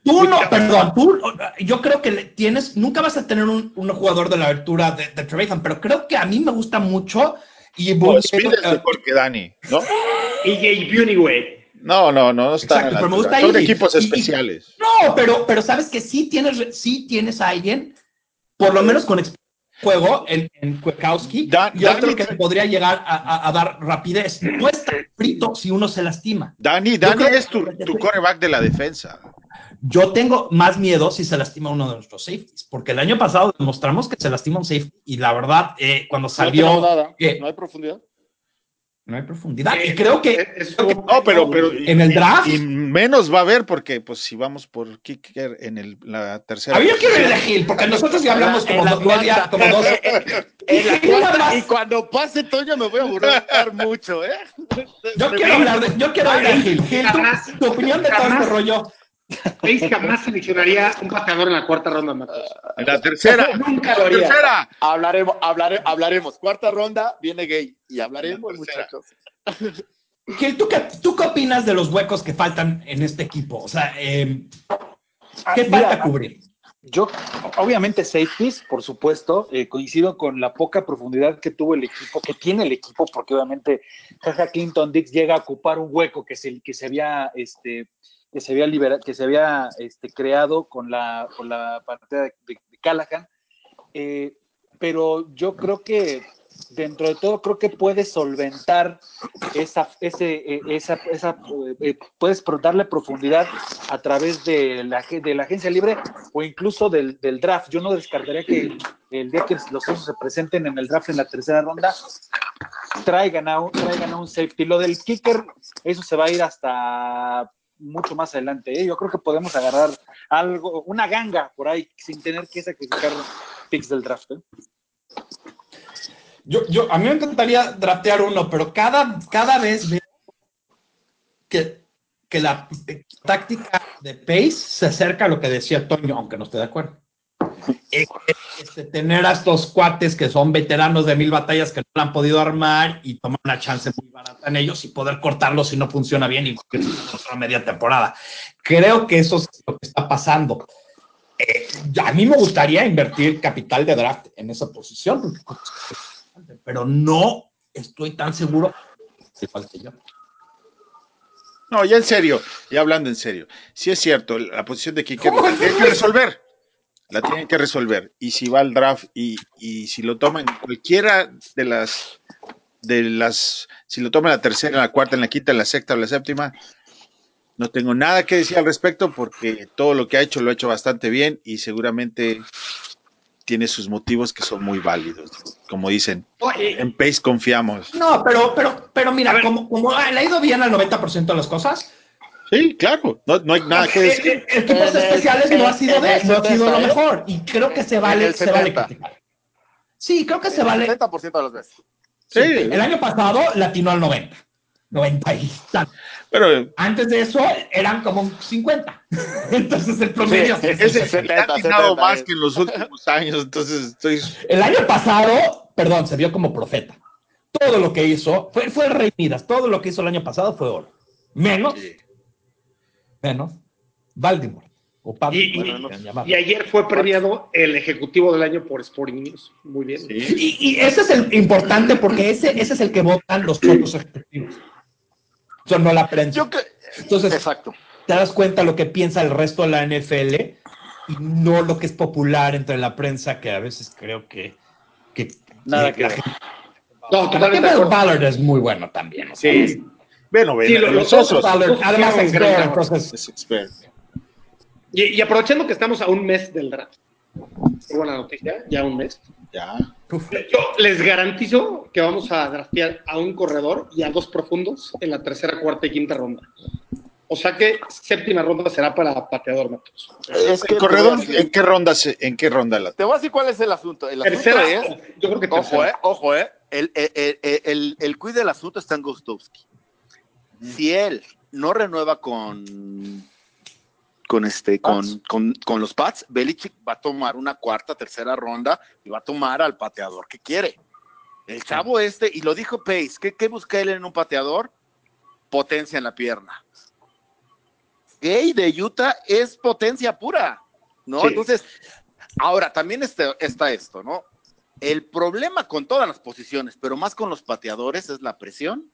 Tú no, perdón, tú, yo creo que le tienes, nunca vas a tener un, un jugador de la altura de, de Trevathan, pero creo que a mí me gusta mucho y No, voy- Speed es mejor que Dani, ¿no? Y Jay Beauty, güey. No, no, no, no Exacto, la pero me gusta Son equipos Y- y- especiales. No, pero, pero sabes que sí tienes, sí tienes a alguien, por lo menos con experiencia juego en, en Kwiatkowski, Dan- y otro Dani- que te podría llegar a, a- a dar rapidez. No está frito si uno se lastima. Dani, Dani es tu, tu coreback de la defensa. Yo tengo más miedo si se lastima uno de nuestros safeties, porque el año pasado demostramos que se lastima un safety y la verdad, eh, cuando salió, nada. No hay profundidad. No hay profundidad. Y creo que Es- creo que No, pero, pero en el draft, y menos va a haber porque, pues, si vamos por kicker en el, la tercera. a mí yo quiero ir de Gil, porque nosotros ya hablamos como, dos- media- como dos. En la Y cuarta, cuando pase Toño me voy a burlar mucho, ¿eh? Yo quiero hablar de, yo quiero ir de Gil. Gil, tu, tu opinión de todo este rollo. Pace jamás seleccionaría un pateador en la cuarta ronda, Matos. En la tercera. Nunca lo la haría. tercera. Hablaremos, hablaré- hablaremos. Cuarta ronda, viene gay. Y hablaremos, muchachos. Gil, ¿tú qué, ¿tú qué opinas de los huecos que faltan en este equipo? O sea, eh, ¿qué Mira, falta cubrir? Yo, obviamente, safeties, por supuesto, eh, coincido con la poca profundidad que tuvo el equipo, que tiene el equipo, porque obviamente Jaja Clinton Dix llega a ocupar un hueco que se, que se había, este, que se había este, creado con la, con la partida de, de- Callahan. Eh, pero yo creo que dentro de todo creo que puedes solventar esa, ese, eh, esa, esa eh, puedes darle profundidad a través de la, de la agencia libre o incluso del, del draft. Yo no descartaría que el día que los Osos se presenten en el draft en la tercera ronda, traigan a un, traigan a un safety. Lo del kicker, eso se va a ir hasta mucho más adelante. ¿eh? Yo creo que podemos agarrar algo, una ganga por ahí sin tener que sacrificar picks del draft. ¿eh? Yo, yo, a mí me encantaría draftear uno, pero cada, cada vez que, que la táctica de Pace se acerca a lo que decía Toño, aunque no esté de acuerdo. Este, tener a estos cuates que son veteranos de mil batallas que no la han podido armar y tomar una chance muy barata en ellos y poder cortarlos si no funciona bien y otra media temporada. Creo que eso es lo que está pasando. Eh, a mí me gustaría invertir capital de draft en esa posición, pero no estoy tan seguro igual que yo. No, ya en serio, ya hablando en serio. Sí es cierto, la posición de kicker la tienen que resolver. La tienen que resolver. Y si va al draft y, y si lo toman cualquiera de las de las si lo toman en la tercera, en la cuarta, en la quinta, en la sexta o la séptima, no tengo nada que decir al respecto porque todo lo que ha hecho lo ha hecho bastante bien y seguramente tiene sus motivos que son muy válidos. Como dicen, Oye, en Pace confiamos. No, pero, pero, pero mira, como, como le ha ido bien al 90% de las cosas, Sí, claro, no, no hay nada que decir. eh, eh, equipos En el- especiales no ha sido, de, el no ha sido 70, lo ¿eh? mejor. Y creo que se vale, el se vale 70. criticar. Sí, creo que se El vale. 70% de las veces. Sí, El año pasado latino al 90. 90 y tanto. pero Antes de eso eran como 50. Entonces el promedio. Sí, es el se 70, le ha atinado 70, más es. que en los últimos años, entonces estoy. El año pasado, perdón, se vio como profeta. Todo lo que hizo fue, fue el Rey Midas. Todo lo que hizo el año pasado fue oro. Menos, menos Baltimore. O Pablo, Y- como y- ayer fue premiado el ejecutivo del año por Sporting News. Muy bien. Y, y ese es el importante porque ese, ese es el que votan los otros ejecutivos. O sea, no la prensa. Yo. Entonces, Exacto. te das cuenta lo que piensa el resto de la NFL y no lo que es popular entre la prensa, que a veces creo que. que Nada que la gente- No, totalmente. Ballard es muy bueno también. o sea, Sí. Bueno, ven, Sí, lo- los los osos. Además, es gran bueno, trabajo. entonces, Es expert. Y, y aprovechando que estamos a un mes del draft. Qué buena noticia, ya un mes. Ya. uf, Yo les garantizo que vamos a draftear a un corredor y a dos profundos en la tercera, cuarta y quinta ronda. O sea que séptima ronda será para pateador, Matos. Es que corredor, ¿en qué ronda en qué ronda la? Te voy a decir cuál es el asunto. El asunto tercera, es, yo creo que ojo, eh, ojo, eh, el, el, el, el, el quid del asunto está en Gostowski. Si él no renueva con con este con, con, con, los Pats, Belichick va a tomar una cuarta, tercera ronda y va a tomar al pateador que quiere. El chavo este, y lo dijo Pace, ¿qué, qué busca él en un pateador? Potencia en la pierna. Gay de Utah es potencia pura, ¿no? Sí. Entonces, ahora también este, está esto, ¿no? El problema con todas las posiciones, pero más con los pateadores, es la presión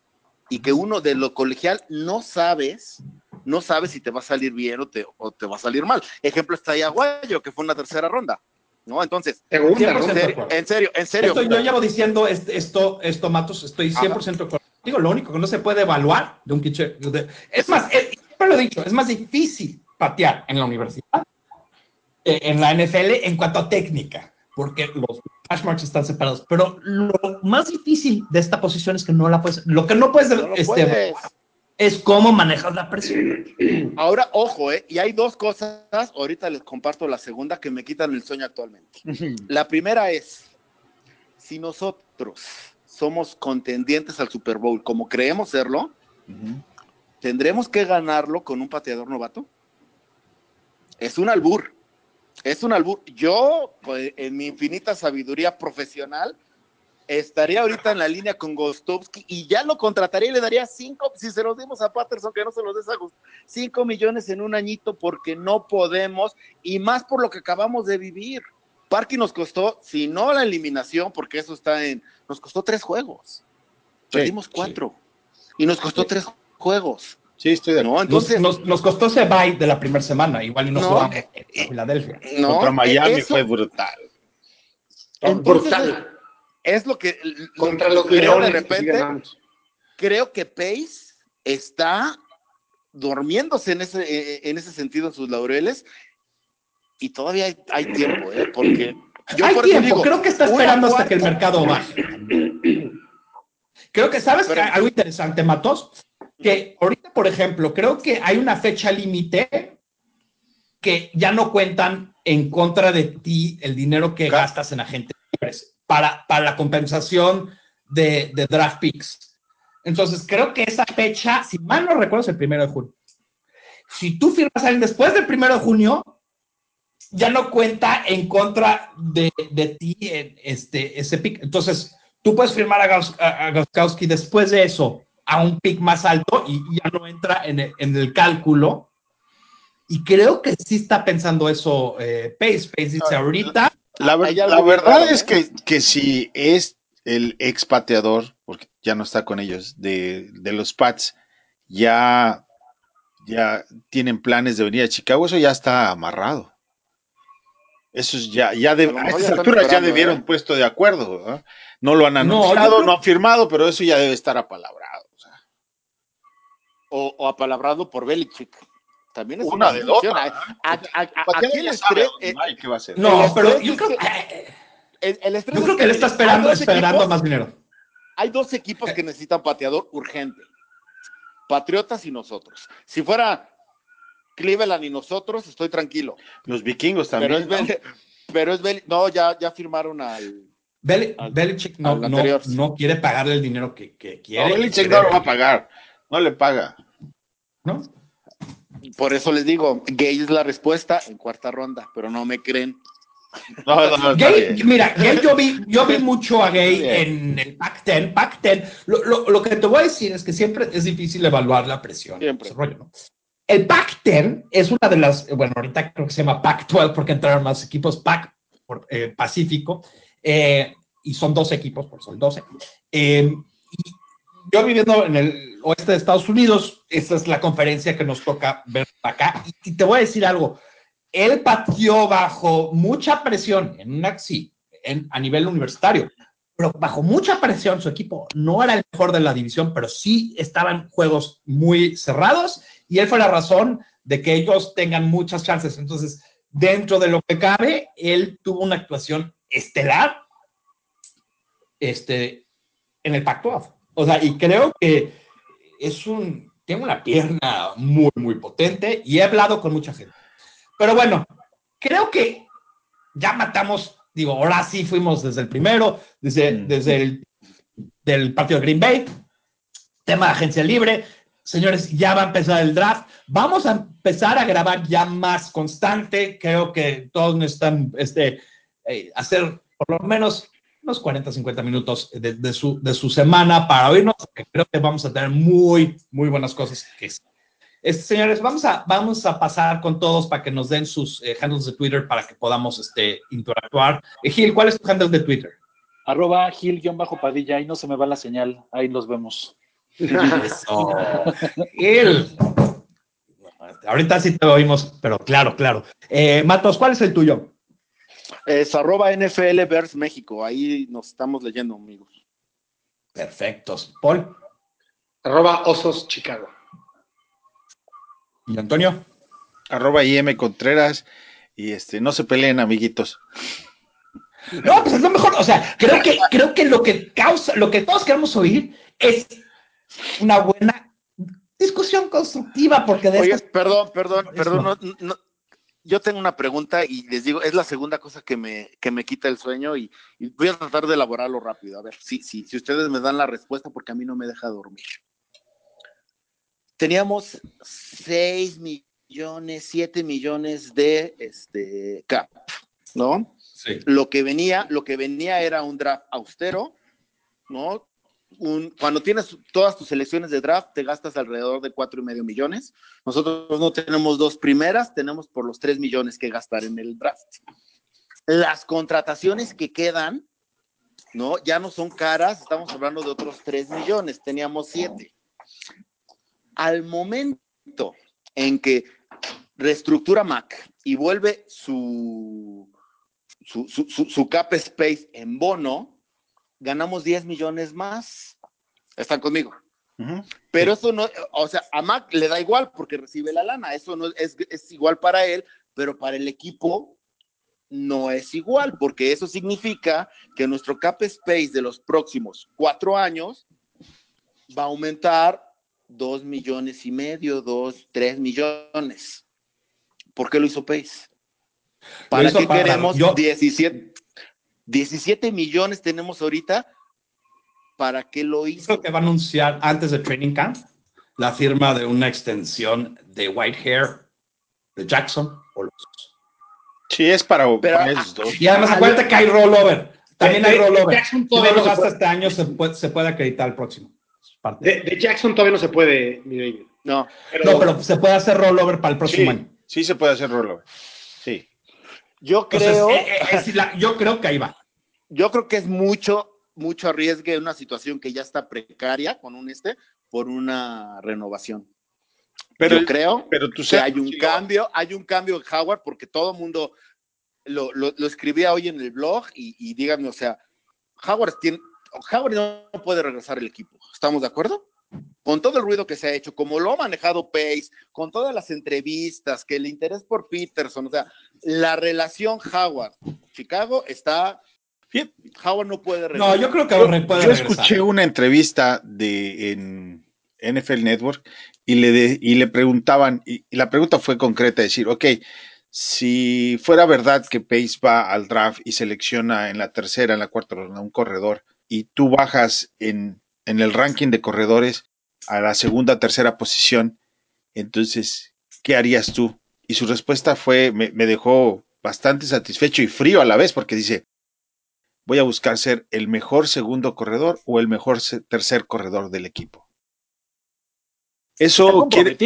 y que uno de lo colegial no sabes, no sabes si te va a salir bien o te, o te va a salir mal. Ejemplo está Aguayo, que fue una tercera ronda, ¿no? Entonces, Segunda 100% ronda. de en serio, en serio, en serio. Esto, yo llevo diciendo est- esto, esto, Matos, estoy 100% de acuerdo. Digo, lo único que no se puede evaluar de un pitcher. de- es más, es- siempre lo he dicho, es más difícil patear en la universidad, eh, en la NFL, en cuanto a técnica, porque los hash marks están separados. Pero lo más difícil de esta posición es que no la puedes. Lo que no puedes, No este, puedes. es cómo manejas la presión. Ahora, ojo, ¿eh? Y hay dos cosas, ahorita les comparto la segunda que me quitan el sueño actualmente. La primera es, si nosotros somos contendientes al Super Bowl como creemos serlo, ¿tendremos que ganarlo con un pateador novato? Es un albur, es un albur. Yo, pues, en mi infinita sabiduría profesional, estaría ahorita en la línea con Gostowski y ya lo contrataría y le daría cinco, si se los dimos a Patterson, que no se los des a Gust- cinco millones en un añito porque no podemos y más por lo que acabamos de vivir. Parky nos costó, si no la eliminación, porque eso está en, nos costó tres juegos. Sí, Perdimos cuatro. Y nos costó tres juegos. Sí, estoy de acuerdo. Nos, Entonces, nos, nos costó ese bye de la primera semana, igual y no, No, jugamos eh, en Filadelfia. no, Contra Miami eso fue brutal. Entonces, Brutal. es lo que Contra los creo de que sí repente. creo que Pace está durmiéndose en ese, eh, en ese sentido en sus laureles y todavía hay, hay tiempo, ¿eh? Porque yo Hay por tiempo, digo, creo que está esperando hasta que el mercado baje. Creo que, ¿sabes Pero- algo interesante, Matos? Que ahorita, por ejemplo, creo que hay una fecha límite que ya no cuentan en contra de ti el dinero que Claro. gastas en agentes libres para, para la compensación de, de draft picks. Entonces, creo que esa fecha, si mal no recuerdo, es el primero de junio. Si tú firmas a alguien después del primero de junio, ya no cuenta en contra de, de ti en este, ese pick. Entonces, tú puedes firmar a, Gaus- a, a Gauskowski después de eso a un pick más alto y, y ya no entra en el, en el cálculo. Y creo que sí está pensando eso eh, Pace. Pace dice ahorita. La, ver- la verdad raro, es ¿eh? que, que si es el ex pateador, porque ya no está con ellos, de, de los Pats, ya, ya tienen planes de venir a Chicago, eso ya está amarrado. Eso es ya, ya de, A a estas alturas ya esperando, debieron ¿eh? puesto de acuerdo. ¿verdad? No lo han No, anunciado, creo- no han firmado, pero eso ya debe estar apalabrado. o sea. O, o apalabrado por Belichick. También es Una una, de dos. No, pero yo creo, que- eh, el, el yo creo que él está esperando, esperando equipos- más dinero. Hay dos equipos que necesitan pateador urgente. Patriotas y nosotros. Si fuera Cleveland y nosotros, estoy tranquilo. Los vikingos Pero también. es, ¿no? Pero es Bel- no, ya, ya firmaron al. Bel- Al- Belichick no, al no, anterior. no quiere pagarle el dinero que, que No, quiere. Belichick Quiere- no lo va a pagar. No le paga. ¿no? Por eso les digo, Gay es la respuesta en cuarta ronda, pero no me creen. No, no, Gay, mira, Gay, yo vi, yo vi mucho a Gay en el Pac-10. Pac-10, lo, lo, lo que te voy a decir es que siempre es difícil evaluar la presión. Siempre. ese rollo, ¿no? El Pac-10 es una de las, bueno, ahorita creo que se llama Pac-12 porque entraron más equipos Pac por, eh, Pacífico eh, y son dos equipos, por son 12. Eh, y yo viviendo en el oeste de Estados Unidos, esta es la conferencia que nos toca ver acá. Y, te voy a decir algo, él pateó bajo mucha presión, en una, a nivel universitario, pero bajo mucha presión su equipo no era el mejor de la división, pero sí estaban juegos muy cerrados y él fue la razón de que ellos tengan muchas chances. Entonces, dentro de lo que cabe, él tuvo una actuación estelar este, en el Pacto O sea, y creo que es un tiene una pierna muy, muy potente y he hablado con mucha gente. Pero bueno, creo que ya matamos, digo, ahora sí fuimos desde el primero, desde, mm. desde el del partido de Green Bay, tema de agencia libre. Señores, ya va a empezar el draft. Vamos a empezar a grabar ya más constante. Creo que todos necesitan este, eh, hacer por lo menos unos 40, 50 minutos de, su, de su semana para oírnos, que creo que vamos a tener muy, muy buenas cosas que este, señores, vamos a, vamos a pasar con todos para que nos den sus eh, handles de Twitter para que podamos este, interactuar. Eh, Gil, ¿cuál es tu handle de Twitter? Arroba Gil-Padilla, ahí no se me va la señal, ahí los vemos. Gil. Ahorita sí te oímos, pero claro, claro. Eh, Matos, ¿cuál es el tuyo? Es arroba NFL Vers México, ahí nos estamos leyendo, amigos. Perfectos. Paul. Arroba Osos Chicago. ¿Y Antonio? Arroba IM Contreras. Y este, no se peleen, amiguitos. No, pues es lo mejor. O sea, creo que, creo que lo que causa, lo que todos queremos oír es una buena discusión constructiva, porque de Oye, perdón, perdón, perdón, yo tengo una pregunta y les digo, es la segunda cosa que me, que me quita el sueño y, voy a tratar de elaborarlo rápido. A ver, si, si, si ustedes me dan la respuesta, porque a mí no me deja dormir. Teníamos 6 millones, 7 millones de este, cap, ¿no? Lo que venía, lo que venía era un draft austero, ¿no? Un, cuando tienes todas tus selecciones de draft, te gastas alrededor de cuatro y medio millones. Nosotros no tenemos dos primeras, tenemos por los tres millones que gastar en el draft. Las contrataciones que quedan, ¿no? Ya no son caras, estamos hablando de otros tres millones, teníamos siete. Al momento en que reestructura Mac y vuelve su, su, cap space en bono, ganamos 10 millones más. Están conmigo. Pero eso no, o sea, a Mac le da igual porque recibe la lana, eso no es, es igual para él, pero para el equipo no es igual, porque eso significa que nuestro cap space de los próximos cuatro años va a aumentar dos millones y medio, dos, tres millones. ¿Por qué lo hizo Pace? ¿Para qué queremos 17, 17 millones tenemos ahorita? ¿Para qué lo hizo? Creo que va a anunciar antes de Training Camp la firma de una extensión de Whitehair de Jackson o los Sí, es para, dos. Y además, acuérdate que hay rollover. También hay rollover. Jackson todavía no hasta este año se puede, se puede acreditar el próximo. De, Jackson todavía no se puede, mi. No. Pero, no, pero se puede hacer rollover para el próximo año. Sí, se puede hacer rollover. Sí. Yo creo. Eh, eh, yo creo que ahí va. Yo creo que es mucho, mucho arriesgue una situación que ya está precaria con un este por una renovación. Pero yo creo pero tú que hay un cambio, hay un cambio en Howard porque todo el mundo lo, lo, escribía hoy en el blog y, y díganme, o sea, Howard tiene, Howard no puede regresar al equipo. ¿Estamos de acuerdo? con todo el ruido que se ha hecho, como lo ha manejado Pace, con todas las entrevistas, que el interés por Peterson, o sea, la relación Howard-Chicago está... Howard no puede regresar. No, yo creo que Howard puede Yo escuché una entrevista de en NFL Network y le, y le preguntaban, y, la pregunta fue concreta, decir, ok, si fuera verdad que Pace va al draft y selecciona en la tercera, en la cuarta ronda un corredor, y tú bajas en en el ranking de corredores a la segunda, tercera posición. Entonces, ¿qué harías tú? Y su respuesta fue, me, dejó bastante satisfecho y frío a la vez, porque dice, voy a buscar ser el mejor segundo corredor o el mejor tercer corredor del equipo. Eso quiere,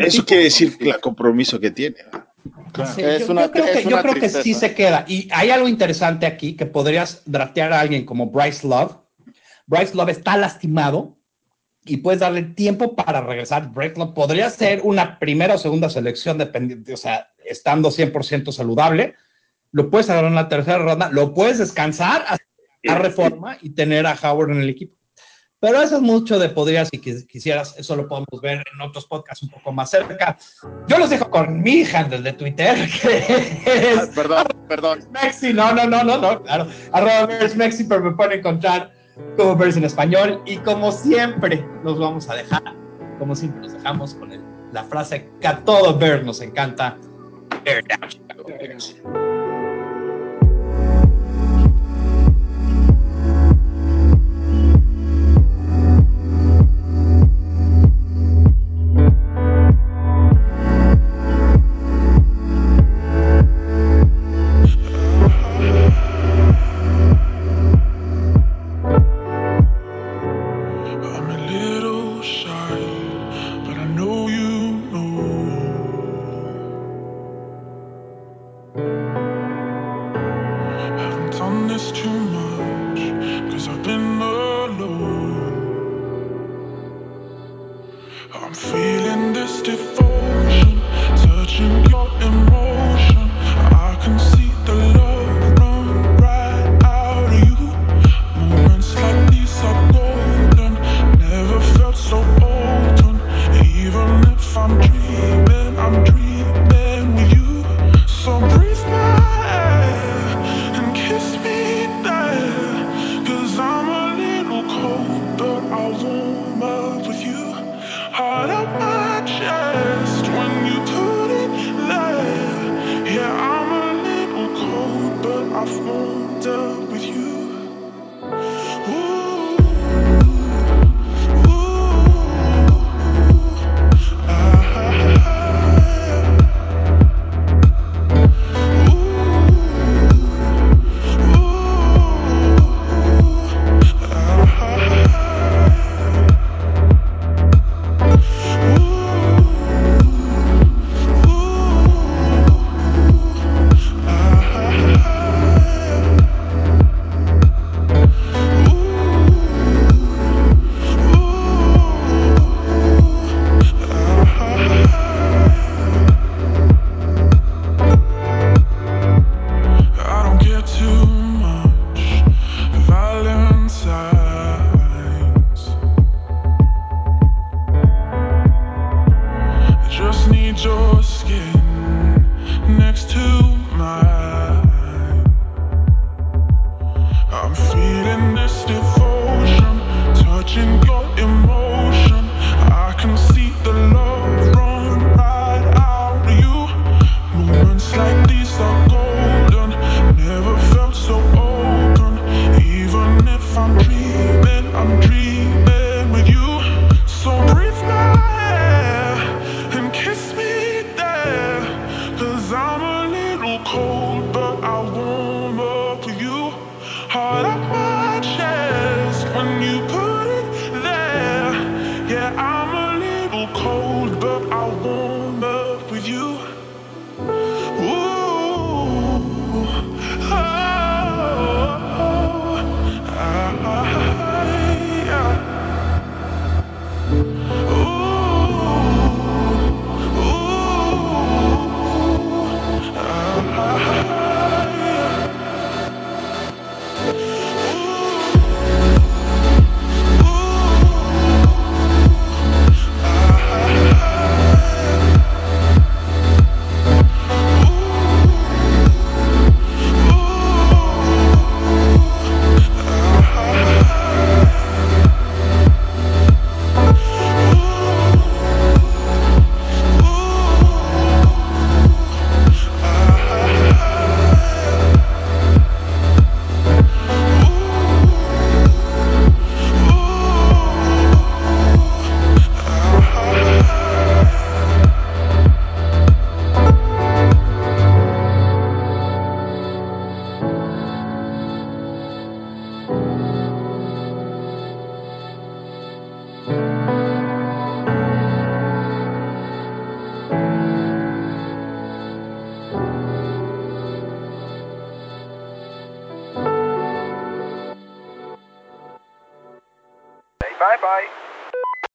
eso quiere decir el compromiso que tiene. yo, creo, que, sí se queda. Y hay algo interesante aquí que podrías draftear a alguien como Bryce Love, Bryce Love está lastimado y puedes darle tiempo para regresar. Bryce Love podría ser una primera o segunda selección, dependiente, o sea, estando 100% saludable. Lo puedes agarrar en la tercera ronda, lo puedes descansar a reforma y tener a Howard en el equipo. Pero eso es mucho de podrías, si quisieras, eso lo podemos ver en otros podcasts un poco más cerca. Yo los dejo con mi handle de Twitter, que es... Ah, perdón, perdón. Mexi, no, no, no, no, no, claro. Arroba Mexi, pero me pueden encontrar como ves en español y como siempre nos vamos a dejar como siempre nos dejamos con el, la frase que a todo ver nos encanta. Bear down, Chicago Bears.